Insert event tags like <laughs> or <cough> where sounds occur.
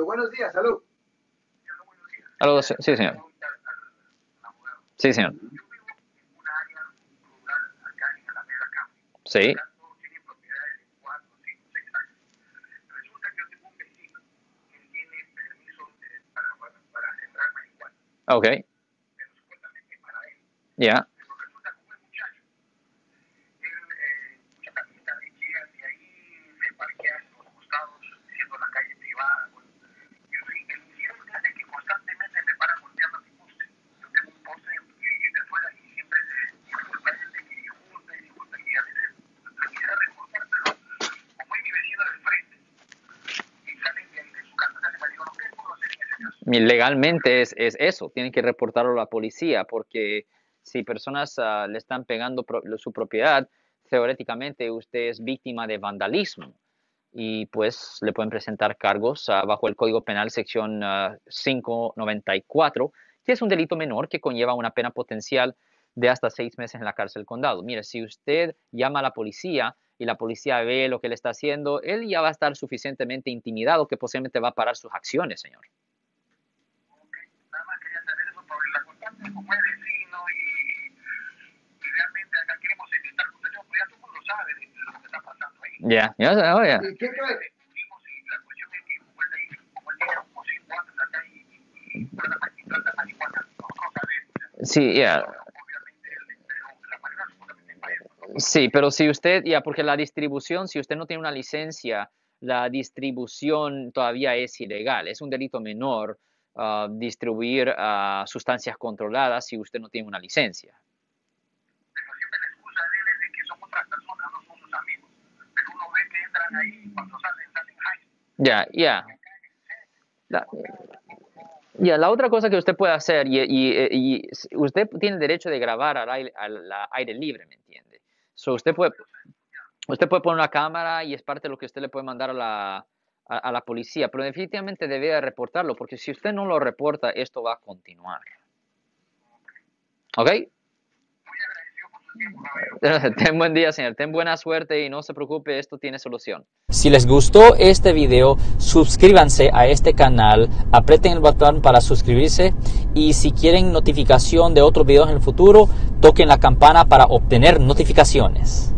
Yo, buenos días, salud. Aló, sí, señor. Sí, señor. Sí. Ok. Ya. Legalmente es, es, eso, tienen que reportarlo a la policía porque si personas ah, le están pegando su propiedad, teóricamente usted es víctima de vandalismo y pues le pueden presentar cargos ah, bajo el Código Penal sección 594, ah, que es un delito menor que conlleva una pena potencial de hasta seis meses en la cárcel del condado. Mire, si usted llama a la policía y la policía ve lo que él está haciendo, él ya va a estar suficientemente intimidado que posiblemente va a parar sus acciones, señor. Como es vecino y, y, realmente acá queremos evitar acusación, pero ya todo el mundo sabe de lo que está pasando ahí. Ya, ya, ya. ¿Y qué crees? La cuestión es que como él, como él tiene como cinco años acá y, y, y planta marihuana, nosotros sabemos. Sí, ya. Sí, pero si usted, ya, porque la distribución, si usted no tiene una licencia, la distribución todavía es ilegal, es un delito menor uh, distribuir uh, sustancias controladas si usted no tiene una licencia. Pero siempre la excusa de él es de que son otras personas, no son sus amigos. Pero uno ve que entran ahí cuando salen, salen high. Ya, ya. La, ya, la otra cosa que usted puede hacer, y, y, y, usted tiene el derecho de grabar al aire, al aire libre, ¿me entiende? So usted puede, usted puede poner una cámara y es parte de lo que usted le puede mandar a la, a, la policía, pero definitivamente debe reportarlo, porque si usted no lo reporta, esto va a continuar. ¿Ok? <laughs> Ten buen día, señor. Ten buena suerte y no se preocupe, esto tiene solución. Si les gustó este video, suscríbanse a este canal, aprieten el botón para suscribirse y si quieren notificación de otros videos en el futuro, toquen la campana para obtener notificaciones.